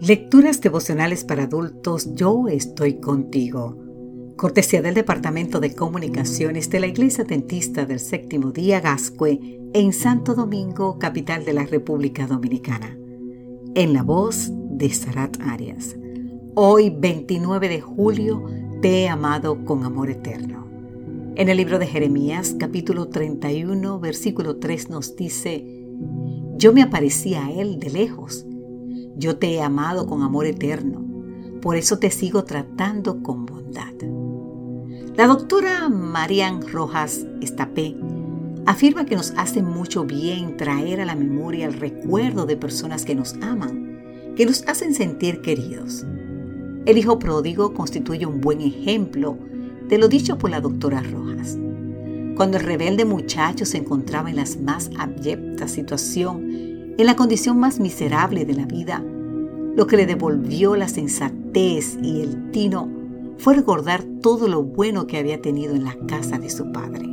Lecturas devocionales para adultos, yo estoy contigo. Cortesía del Departamento de Comunicaciones de la Iglesia Dentista del Séptimo Día Gascue en Santo Domingo, capital de la República Dominicana. En la voz de Sarat Arias. Hoy, 29 de julio, te he amado con amor eterno. En el libro de Jeremías, capítulo 31, versículo 3 nos dice, Yo me aparecí a él de lejos yo te he amado con amor eterno, por eso te sigo tratando con bondad. La doctora Marian Rojas Estapé afirma que nos hace mucho bien traer a la memoria el recuerdo de personas que nos aman, que nos hacen sentir queridos. El hijo pródigo constituye un buen ejemplo de lo dicho por la doctora Rojas. Cuando el rebelde muchacho se encontraba en las más abyecta situación en la condición más miserable de la vida, lo que le devolvió la sensatez y el tino fue recordar todo lo bueno que había tenido en la casa de su padre.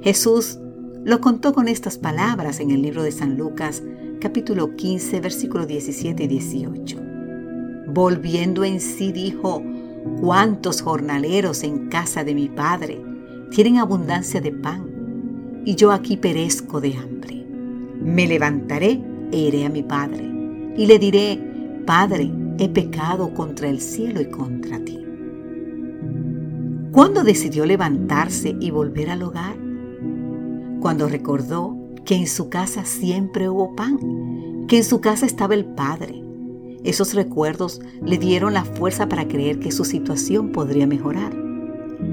Jesús lo contó con estas palabras en el libro de San Lucas, capítulo 15, versículos 17 y 18. Volviendo en sí dijo, ¿cuántos jornaleros en casa de mi padre tienen abundancia de pan? Y yo aquí perezco de hambre. Me levantaré e iré a mi Padre, y le diré, Padre, he pecado contra el cielo y contra ti. ¿Cuándo decidió levantarse y volver al hogar? Cuando recordó que en su casa siempre hubo pan, que en su casa estaba el Padre. Esos recuerdos le dieron la fuerza para creer que su situación podría mejorar.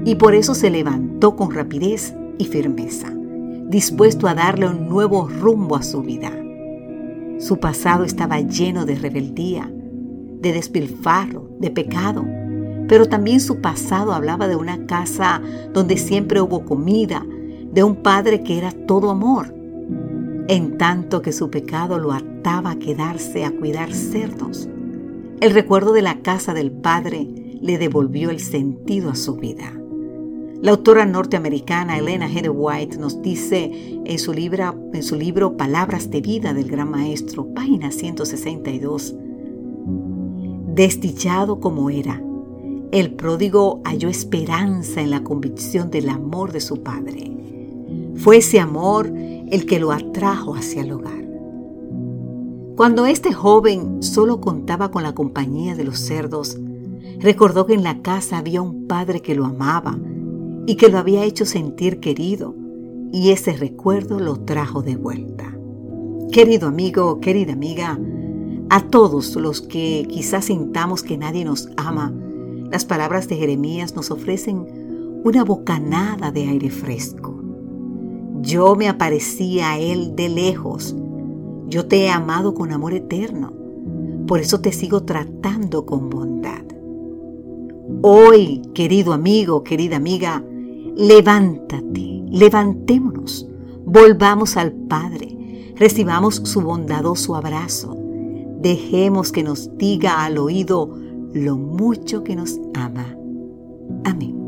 Y por eso se levantó con rapidez y firmeza dispuesto a darle un nuevo rumbo a su vida. Su pasado estaba lleno de rebeldía, de despilfarro, de pecado, pero también su pasado hablaba de una casa donde siempre hubo comida, de un padre que era todo amor, en tanto que su pecado lo ataba a quedarse a cuidar cerdos. El recuerdo de la casa del padre le devolvió el sentido a su vida. La autora norteamericana Elena Heather White nos dice en su, en su libro Palabras de Vida del Gran Maestro, página 162, Desdichado como era, el pródigo halló esperanza en la convicción del amor de su padre. Fue ese amor el que lo atrajo hacia el hogar. Cuando este joven solo contaba con la compañía de los cerdos, recordó que en la casa había un padre que lo amaba, y que lo había hecho sentir querido y ese recuerdo lo trajo de vuelta. Querido amigo, querida amiga, a todos los que quizás sintamos que nadie nos ama, las palabras de Jeremías nos ofrecen una bocanada de aire fresco. Yo me aparecí a Él de lejos. Yo te he amado con amor eterno. Por eso te sigo tratando con bondad. Hoy, querido amigo, querida amiga, levántate, levantémonos, volvamos al Padre, recibamos su bondadoso abrazo, dejemos que nos diga al oído lo mucho que nos ama. Amén.